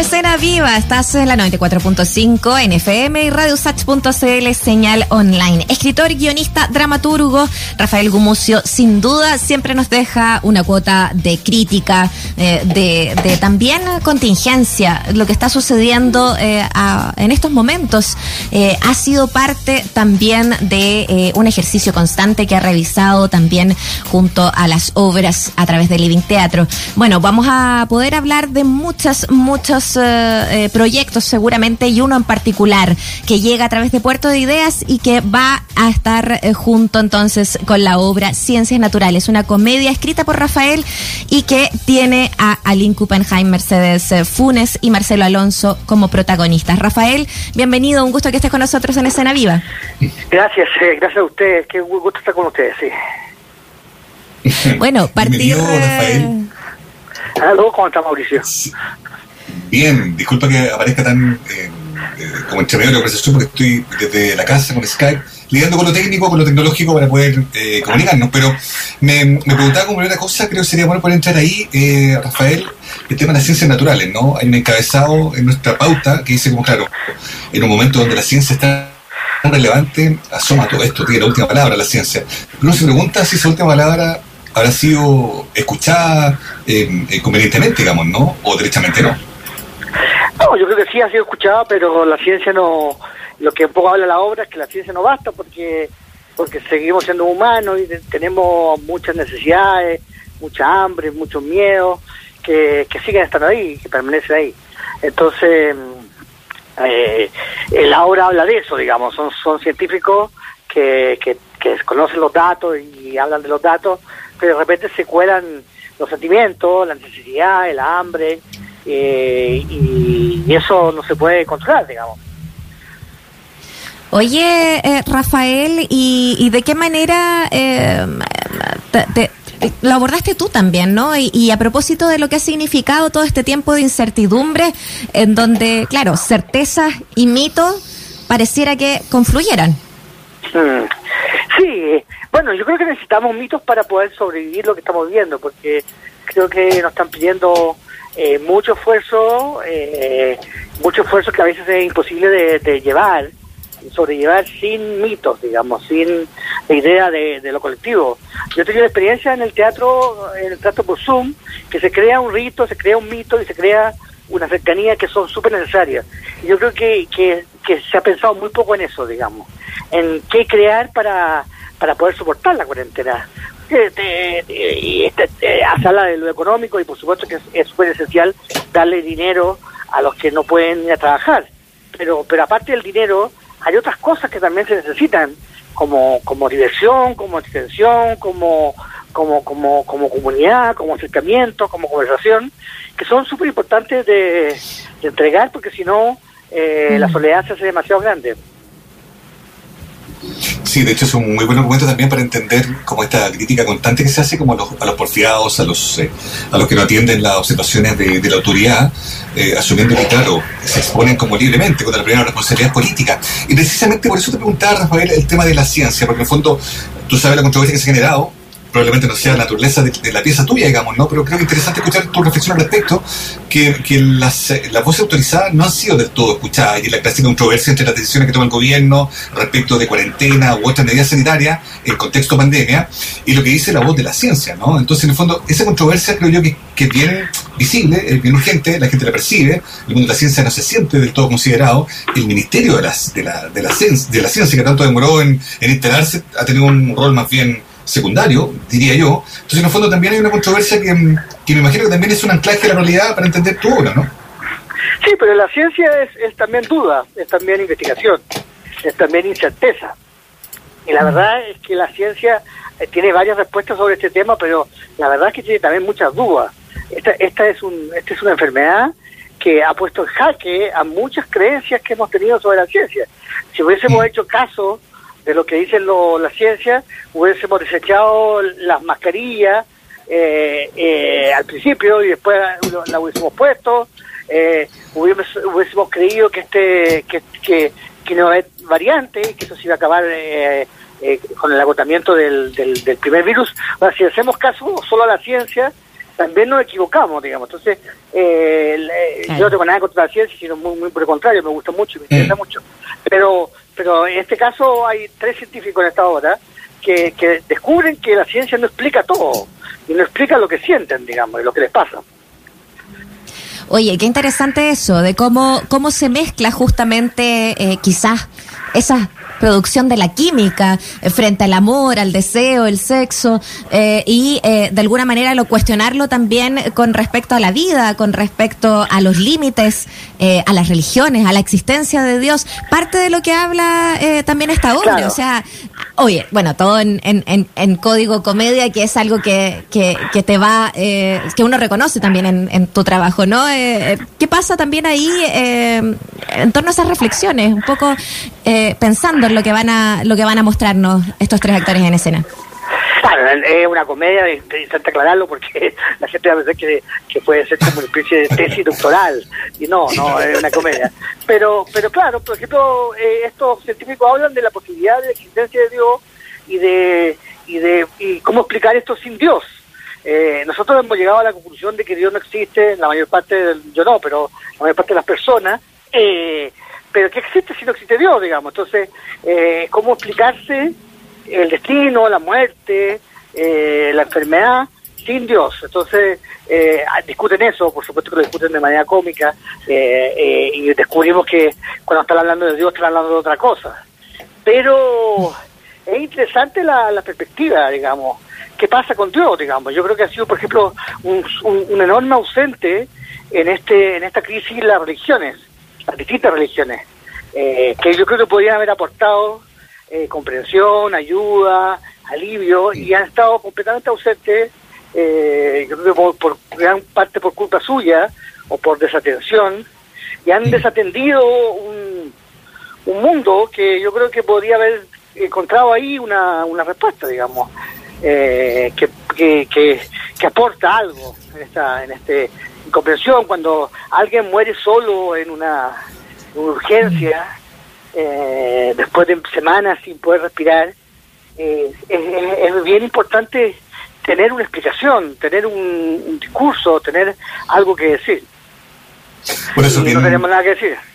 Escena Viva. Estás en la 94.5 en FM y radiosach.cl, señal online. Escritor, guionista, dramaturgo, Rafael Gumucio, sin duda, siempre nos deja una cuota de crítica, eh, de, también contingencia. Lo que está sucediendo eh, en estos momentos eh, ha sido parte también de un ejercicio constante que ha revisado también junto a las obras a través del Living Teatro. Bueno, vamos a poder hablar de muchas, muchos eh, eh, proyectos seguramente y uno en particular que llega a través de Puerto de Ideas y que va a estar eh, junto entonces con la obra Ciencias Naturales, una comedia escrita por Rafael y que tiene a Aline Kuppenheim, Mercedes Funes y Marcelo Alonso como protagonistas. Rafael, bienvenido, un gusto que estés con nosotros en Escena Viva. Gracias, gracias a ustedes, qué gusto estar con ustedes, sí. Bueno, partir... ¿cómo está Mauricio? Bien, disculpa que aparezca tan eh, eh, como entre medio de la conversación porque estoy desde la casa con Skype lidiando con lo técnico, con lo tecnológico para poder eh, comunicarnos. Pero me, me, preguntaba como primera cosa, creo que sería bueno poder entrar ahí, Rafael, el tema de las ciencias naturales, ¿no? Hay un encabezado en nuestra pauta que dice como, claro, en un momento donde la ciencia está tan relevante, asoma todo esto, tiene la última palabra la ciencia. Uno se pregunta si esa última palabra habrá sido escuchada eh, eh, convenientemente, digamos, ¿no? O derechamente no. No, yo creo que sí ha sido escuchada, pero la ciencia no. Lo que un poco habla la obra es que la ciencia no basta porque porque seguimos siendo humanos y tenemos muchas necesidades, mucha hambre, muchos miedos que, que siguen estando ahí, que permanecen ahí. Entonces, eh, la obra habla de eso, digamos, son, son científicos que, que, que conocen los datos y hablan de los datos pero de repente se cuelan los sentimientos, la necesidad, el hambre, eh, y, eso no se puede controlar, digamos. Oye, eh, Rafael, ¿y, de qué manera eh, lo abordaste tú también, ¿no? Y, a propósito de lo que ha significado todo este tiempo de incertidumbre, en donde, claro, certezas y mitos pareciera que confluyeran. Mm. Sí, bueno, yo creo que necesitamos mitos para poder sobrevivir lo que estamos viviendo, porque creo que nos están pidiendo eh, mucho esfuerzo, eh, mucho esfuerzo que a veces es imposible de, llevar, sobrellevar sin mitos, digamos, sin idea de, lo colectivo. Yo he tenido experiencia en el teatro, en el teatro por Zoom, que se crea un rito, se crea un mito y se crea una cercanía que son súper necesarias. Yo creo que, que, que se ha pensado muy poco en eso, digamos, en qué crear para para poder soportar la cuarentena. Y este, eh, habla de lo económico y por supuesto que es súper esencial darle dinero a los que no pueden ir a trabajar. Pero, pero aparte del dinero, hay otras cosas que también se necesitan, como, como diversión, como extensión, como, como, como, como comunidad, como acercamiento, como conversación, que son súper importantes de, entregar porque si no, eh, la mm. soledad se hace demasiado grande. Sí, de hecho es un muy buen argumento también para entender como esta crítica constante que se hace como a los, a los porfiados, a los, eh, a los que no atienden las observaciones de, la autoridad, eh, asumiendo que, claro, se exponen como libremente contra la primera responsabilidad política. Y precisamente por eso te preguntaba, Rafael, el tema de la ciencia, porque en el fondo tú sabes la controversia que se ha generado probablemente no sea la naturaleza de, la pieza tuya, digamos, ¿no? Pero creo que es interesante escuchar tu reflexión al respecto, que, que las, las voces autorizadas no han sido del todo escuchadas, y la clásica controversia entre las decisiones que toma el gobierno respecto de cuarentena u otras medidas sanitarias en contexto pandemia, y lo que dice la voz de la ciencia, ¿no? Entonces, en el fondo, esa controversia creo yo que, que es bien visible, es bien urgente, la gente la percibe, el mundo de la ciencia no se siente del todo considerado, el Ministerio de, las, de, la, de, la, ciencia, de la Ciencia, que tanto demoró en, en instalarse, ha tenido un rol más bien secundario, diría yo. Entonces, en el fondo también hay una controversia que, me imagino que también es un anclaje a la realidad para entender tu obra, ¿no? Sí, pero la ciencia es, también duda, es también investigación, es también incerteza. Y la verdad es que la ciencia eh, tiene varias respuestas sobre este tema, pero la verdad es que tiene también muchas dudas. Esta, esta, es, un, esta es una enfermedad que ha puesto en jaque a muchas creencias que hemos tenido sobre la ciencia. Si hubiésemos hecho caso de lo que dicen la ciencia, hubiésemos desechado las mascarillas eh, eh, al principio y después la hubiésemos puesto, eh, hubiésemos, creído que este que, que, que no hay variante, que eso se iba a acabar eh, con el agotamiento del, del, primer virus. si hacemos caso solo a la ciencia, también nos equivocamos, digamos. Entonces, eh, yo no tengo nada contra la ciencia, sino muy, muy por el contrario, me gusta mucho, me interesa mm. mucho. Pero, pero en este caso hay tres científicos en esta hora que, que descubren que la ciencia no explica todo y no explica lo que sienten, digamos, y lo que les pasa. Oye, qué interesante eso, de cómo, cómo se mezcla justamente eh, quizás esa producción de la química eh, frente al amor, al deseo, el sexo, eh, y de alguna manera lo cuestionarlo también con respecto a la vida, con respecto a los límites, a las religiones, a la existencia de Dios. Parte de lo que habla también esta obra, o sea, Oye, bueno, todo en, en, en, código comedia, que es algo que, que, te va, eh, que uno reconoce también en, en tu trabajo, ¿no? Eh, ¿Qué pasa también ahí eh, en torno a esas reflexiones? Un poco pensando en lo que van a, lo que van a mostrarnos estos tres actores en escena. Claro, es una comedia, es aclararlo porque la gente a veces que, que puede ser como una especie de tesis doctoral y no, no, es una comedia. Pero, pero claro, por ejemplo, eh, estos científicos hablan de la posibilidad de la existencia de Dios y de, y de y cómo explicar esto sin Dios. Eh, nosotros hemos llegado a la conclusión de que Dios no existe, la mayor parte, del, yo no, pero la mayor parte de las personas, eh, pero que existe si no existe Dios, digamos. Entonces, eh, ¿cómo explicarse el destino, la muerte, eh, la enfermedad, sin Dios. Entonces, eh, discuten eso, por supuesto que lo discuten de manera cómica, eh, y descubrimos que cuando están hablando de Dios están hablando de otra cosa. Pero es interesante la, perspectiva, digamos. ¿Qué pasa con Dios, digamos? Yo creo que ha sido, por ejemplo, un, un enorme ausente en este en esta crisis las religiones, las distintas religiones, que yo creo que podrían haber aportado eh, comprensión, ayuda, alivio, y han estado completamente ausentes, eh, yo creo que por, gran parte por culpa suya o por desatención, y han desatendido un, un mundo que yo creo que podría haber encontrado ahí una, una respuesta, digamos, eh, que, que, que, aporta algo en esta en este comprensión cuando alguien muere solo en una urgencia eh, después de semanas sin poder respirar, eh, es, bien importante tener una explicación, tener un, discurso, tener algo que decir. Por eso no tenemos nada que decir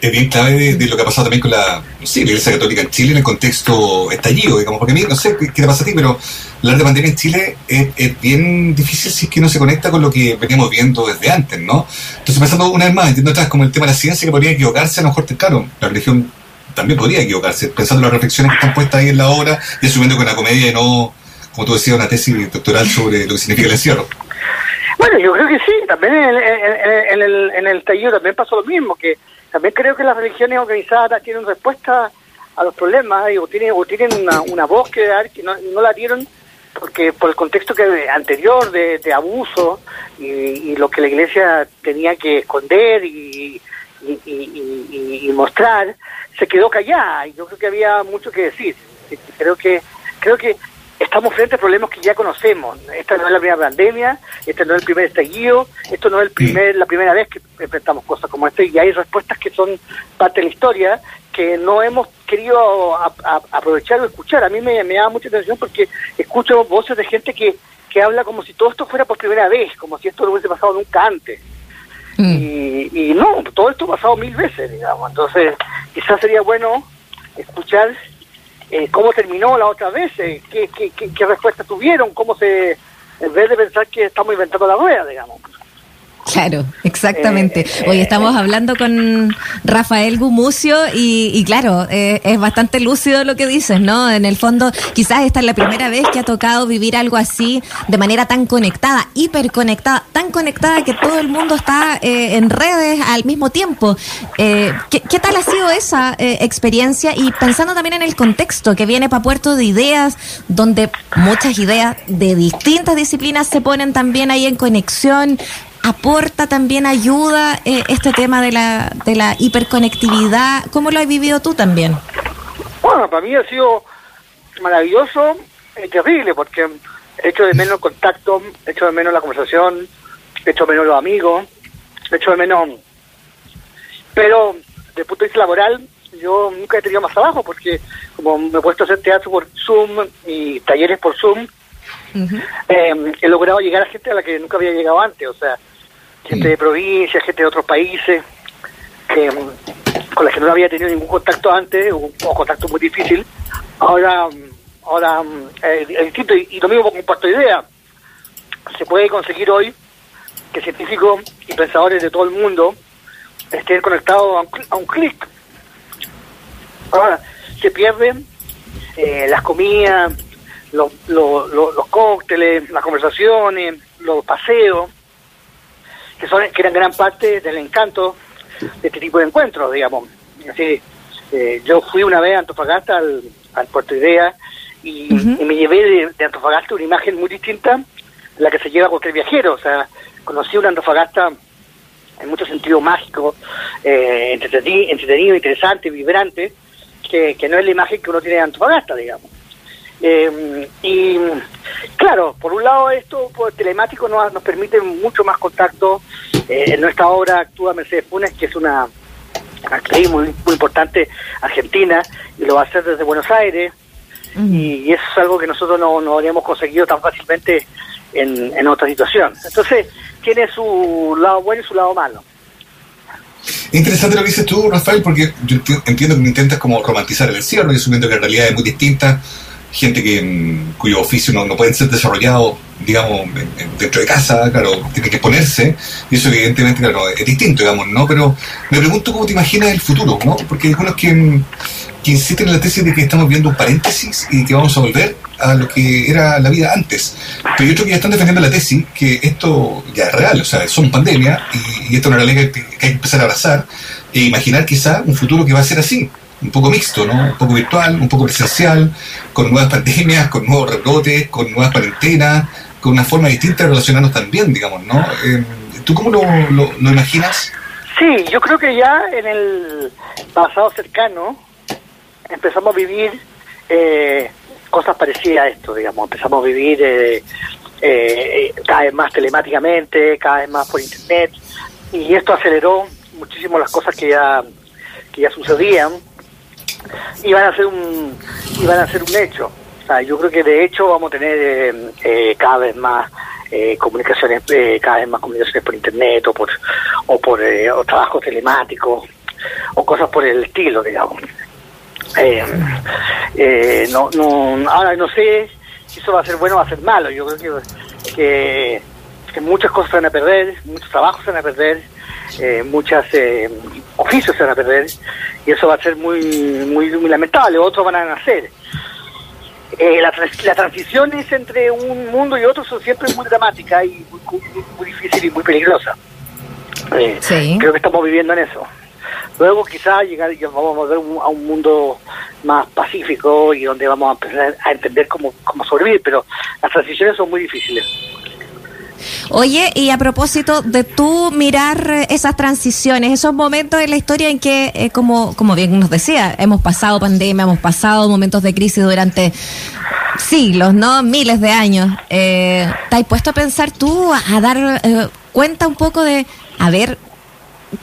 es bien clave de, lo que ha pasado también con la, Iglesia Católica en Chile en el contexto estallido, digamos, porque a mí, no sé qué, te pasa a ti, pero hablar de pandemia en Chile es, bien difícil si es que no se conecta con lo que veníamos viendo desde antes, ¿no? Entonces, pensando una vez más, entiendo atrás como el tema de la ciencia que podría equivocarse, a lo mejor, claro, la religión también podría equivocarse, pensando en las reflexiones que están puestas ahí en la obra y asumiendo con la comedia y no, como tú decías, una tesis doctoral sobre lo que significa el encierro. Bueno, yo creo que sí, también en, en, el, en el tallo también pasó lo mismo, que también creo que las religiones organizadas tienen respuesta a los problemas o tienen, o tienen una, voz que dar que no, la dieron porque por el contexto que anterior de, abuso y, lo que la iglesia tenía que esconder y, y, mostrar se quedó callada y yo creo que había mucho que decir. Creo que creo que estamos frente a problemas que ya conocemos. Esta no es la primera pandemia, este no es el primer estallido, esto no es el primer, la primera vez que enfrentamos cosas como esta y hay respuestas que son parte de la historia que no hemos querido aprovechar o escuchar. A mí me, me da mucha atención porque escucho voces de gente que, que habla como si todo esto fuera por primera vez, como si esto no hubiese pasado nunca antes. Mm. Y, y no, todo esto ha pasado mil veces, digamos. Entonces, quizás sería bueno escuchar eh, cómo terminó la otra vez, eh, qué, qué, qué, qué respuesta tuvieron, cómo se, en vez de pensar que estamos inventando la rueda, digamos. Claro, exactamente. Eh, Hoy estamos hablando con Rafael Gumucio y, claro, eh, es bastante lúcido lo que dices, ¿no? En el fondo, quizás esta es la primera vez que ha tocado vivir algo así de manera tan conectada, hiperconectada, tan conectada que todo el mundo está eh, en redes al mismo tiempo. ¿qué, tal ha sido esa experiencia? Y pensando también en el contexto que viene para Puerto de Ideas, donde muchas ideas de distintas disciplinas se ponen también ahí en conexión aporta también ayuda eh, este tema de la, de la hiperconectividad. ¿Cómo lo has vivido tú también? Bueno, para mí ha sido maravilloso y terrible porque he hecho de menos contacto, he hecho de menos la conversación, he hecho de menos los amigos, he hecho de menos... Pero desde el punto de vista laboral, yo nunca he tenido más trabajo porque como me he puesto a hacer teatro por Zoom y talleres por Zoom, eh, he logrado llegar a gente a la que nunca había llegado antes, o sea, gente de provincia, gente de otros países, que con las que no había tenido ningún contacto antes, o, o contacto muy difícil. Ahora, ahora eh, es distinto, y, y lo mismo comparto idea. Se puede conseguir hoy que científicos y pensadores de todo el mundo estén conectados a un, a un clic. Ahora, se pierden eh, las comidas, los, los, los, los cócteles, las conversaciones, los paseos, que son que eran gran parte del encanto de este tipo de encuentros, digamos. Así, eh, yo fui una vez a Antofagasta al, al Puerto Idea y, me llevé de, de Antofagasta una imagen muy distinta a la que se lleva cualquier viajero. O sea, conocí una Antofagasta en mucho sentido mágico, eh, entreteni- entretenido, interesante, vibrante, que, que no es la imagen que uno tiene de Antofagasta, digamos. Eh, y claro, por un lado esto pues, telemático nos, nos permite mucho más contacto. Eh, en nuestra obra actúa Mercedes Funes, que es una actriz muy, muy importante argentina, y lo va a hacer desde Buenos Aires, y eso es algo que nosotros no, no habríamos conseguido tan fácilmente en, en otra situación. Entonces, tiene su lado bueno y su lado malo. Es interesante lo que dices tú, Rafael, porque yo enti- entiendo que me intentas como romantizar el encierro y asumiendo que en realidad es muy distinta. Gente que mm, cuyo oficio no, no pueden ser desarrollados, digamos, en- en- dentro de casa, claro, tiene que ponerse, y eso evidentemente, es distinto, digamos, ¿no? Pero me pregunto cómo te imaginas el futuro, ¿no? Porque hay algunos que, mm, que insisten en la tesis de que estamos viendo un paréntesis y que vamos a volver a lo que era la vida antes. Pero hay otros que ya están defendiendo la tesis que esto ya es real, o sea, son pandemia y, y esto es una realidad que hay que empezar a abrazar e imaginar quizá un futuro que va a ser así, un poco mixto, ¿no? Un poco virtual, un poco presencial, con nuevas pandemias, con nuevos rebrotes, con nuevas cuarentenas, con una forma distinta de relacionarnos también, digamos, ¿no? Eh, ¿Tú cómo lo, lo, imaginas? Sí, yo creo que ya en el pasado cercano empezamos a vivir eh, cosas parecidas a esto, digamos. Empezamos a vivir eh, eh, cada vez más telemáticamente, cada vez más por internet, y esto aceleró muchísimo las cosas que ya que ya sucedían y van a ser un y van a ser un hecho. Yo creo que de hecho vamos a tener eh, eh, cada vez más eh, comunicaciones, eh, cada vez más comunicaciones por internet o por o por eh, o trabajos telemáticos o cosas por el estilo, digamos. Eh, no, no, ahora no sé si eso va a ser bueno o va a ser malo. Yo creo que, que, que muchas cosas van a perder, muchos trabajos van a perder, muchos eh, oficios se van a perder y eso va a ser muy, muy, muy lamentable. Otros van a nacer. Eh, la, trans- la transición es entre un mundo y otro son siempre muy dramática y muy, muy, muy difícil y muy peligrosa. Eh, Sí. Creo que estamos viviendo en eso. Luego quizás llegar y vamos a volver un- a un mundo más pacífico y donde vamos a empezar a entender cómo, cómo sobrevivir, pero las transiciones son muy difíciles. Oye, y a propósito de tú mirar eh, esas transiciones, esos momentos en la historia en que, eh, como, como bien nos decía, hemos pasado pandemia, hemos pasado momentos de crisis durante siglos, ¿no? Miles de años. Eh, ¿Te has puesto a pensar tú, a, dar eh, cuenta un poco de, a ver,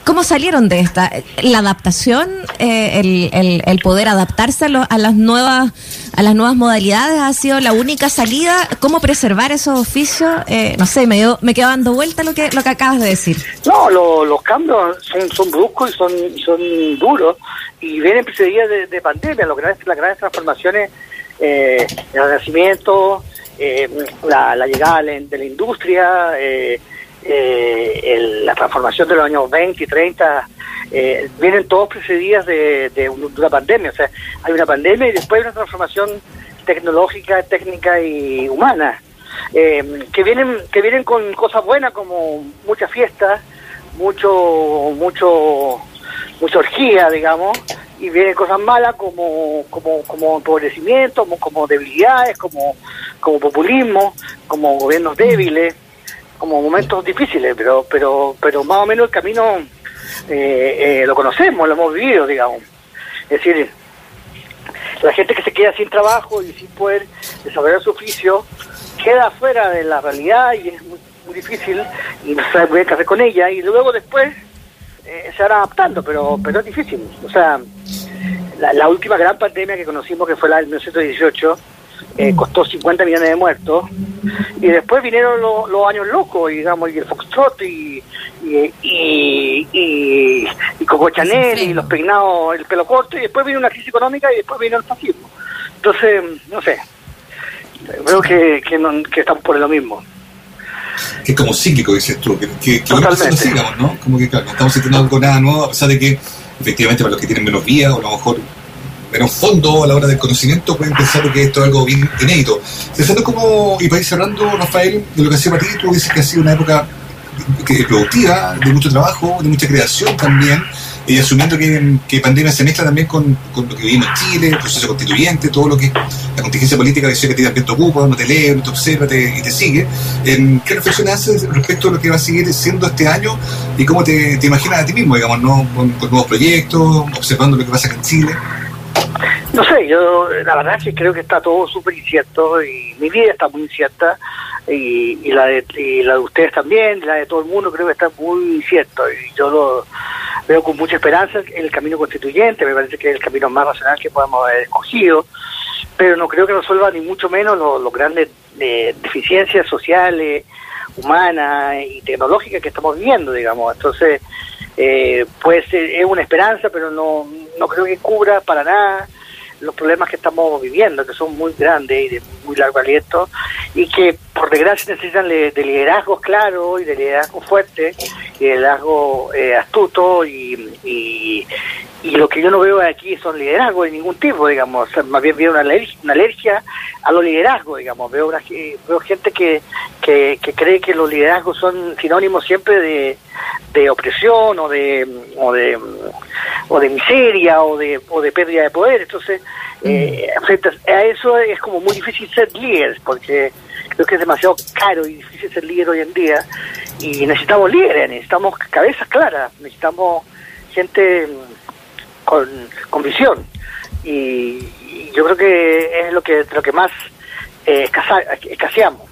¿Cómo salieron de esta? La adaptación, eh, el, el, el poder adaptarse a, lo- a las nuevas a las nuevas modalidades ha sido la única salida. ¿Cómo preservar esos oficios? Eh, no sé, me, dio- me quedo dando vuelta lo que lo que acabas de decir. No, lo- los cambios son, son bruscos y son, son duros y vienen precedidas de, de pandemia, que las grandes transformaciones, eh, el renacimiento, eh, la, la llegada de la, de la industria, eh, eh, el- la transformación de los años 20 y 30, eh, vienen todos precedidas de, de un- de una pandemia. O sea, hay una pandemia y después hay una transformación tecnológica, técnica y humana. eh, que vienen que vienen con cosas buenas como muchas fiestas, mucho mucho mucha orgía, digamos, y vienen cosas malas como como como empobrecimiento, como, como debilidades, como como populismo, como gobiernos débiles, como momentos difíciles, pero pero pero más o menos el camino eh, eh, lo conocemos, lo hemos vivido, digamos. Es decir, la gente que se queda sin trabajo y sin poder desarrollar su oficio queda fuera de la realidad y es muy, muy difícil y no sabe qué hacer con ella y luego después eh, se van adaptando, pero pero es difícil. O sea, la, la última gran pandemia que conocimos, que fue la del 1918, eh, costó 50 millones de muertos, y después vinieron los años locos, digamos, y el Foxtrot, y, y, y, y, Coco Chanel, y los peinados, el pelo corto, y después vino una crisis económica, y después vino el fascismo. Entonces, no sé, creo que, que, no, que estamos por lo mismo. Que es como cíclico, dices tú, que, que, que no sigamos, ¿no? Como que claro, no estamos sintiendo algo nada nuevo, a pesar de que efectivamente para los que tienen menos vía o a lo mejor menos fondo a la hora del conocimiento pueden pensar que esto es algo bien inédito. Pensando como, y para ir cerrando, Rafael, de lo que hacía para ti, tú dices que ha sido una época productiva, de mucho trabajo, de mucha creación también, y asumiendo que, que pandemia se mezcla también con, con, lo que vivimos en Chile, el proceso constituyente, todo lo que la contingencia política dice que a ti también te ocupa, no te lee, no te observa y te sigue. ¿Qué reflexiones haces respecto a lo que va a seguir siendo este año y cómo te, te imaginas a ti mismo, digamos, ¿no? con, nuevos proyectos, observando lo que pasa acá en Chile? No sé, yo la verdad es que creo que está todo súper incierto y mi vida está muy incierta y, y, la de, y la de ustedes también, la de todo el mundo creo que está muy incierto y yo lo veo con mucha esperanza el camino constituyente, me parece que es el camino más racional que podemos haber escogido, pero no creo que resuelva ni mucho menos los grandes eh, deficiencias sociales, humanas y tecnológicas que estamos viviendo, digamos. Entonces, eh, pues es una esperanza, pero no, no creo que cubra para nada los problemas que estamos viviendo, que son muy grandes y de muy largo aliento, y que por desgracia necesitan de, liderazgos claros y de liderazgo fuerte, y de liderazgo eh, astuto, y, y, lo que yo no veo aquí son liderazgos de ningún tipo, digamos, más bien veo una alergia, una alergia a los liderazgos, digamos, veo, una, veo gente que, que, que cree que los liderazgos son sinónimos siempre de, de opresión o de, o de o de miseria o de, o de pérdida de poder. Entonces, eh, frente a eso es como muy difícil ser líder, porque creo que es demasiado caro y difícil ser líder hoy en día. Y necesitamos líderes, necesitamos cabezas claras, necesitamos gente con, con visión. Y, yo creo que es lo que, lo que más eh, escaseamos.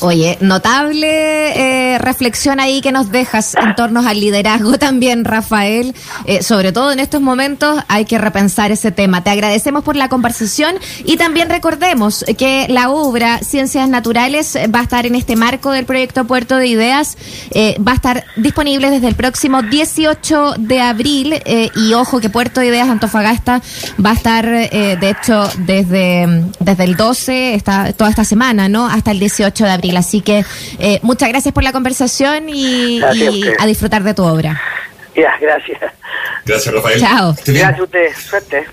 Oye, notable eh, reflexión ahí que nos dejas en torno al liderazgo también, Rafael. Eh, sobre todo en estos momentos hay que repensar ese tema. Te agradecemos por la conversación y también recordemos que la obra Ciencias Naturales va a estar en este marco del proyecto Puerto de Ideas. Eh, va a estar disponible desde el próximo 18 de abril y ojo que Puerto de Ideas Antofagasta va a estar, de hecho, desde, desde el 12, está, toda esta semana, ¿no? Hasta el 18 de abril. Así que eh, muchas gracias por la conversación y, a, disfrutar de tu obra. Ya, gracias. Gracias, Rafael. Chao. Gracias a usted. Suerte.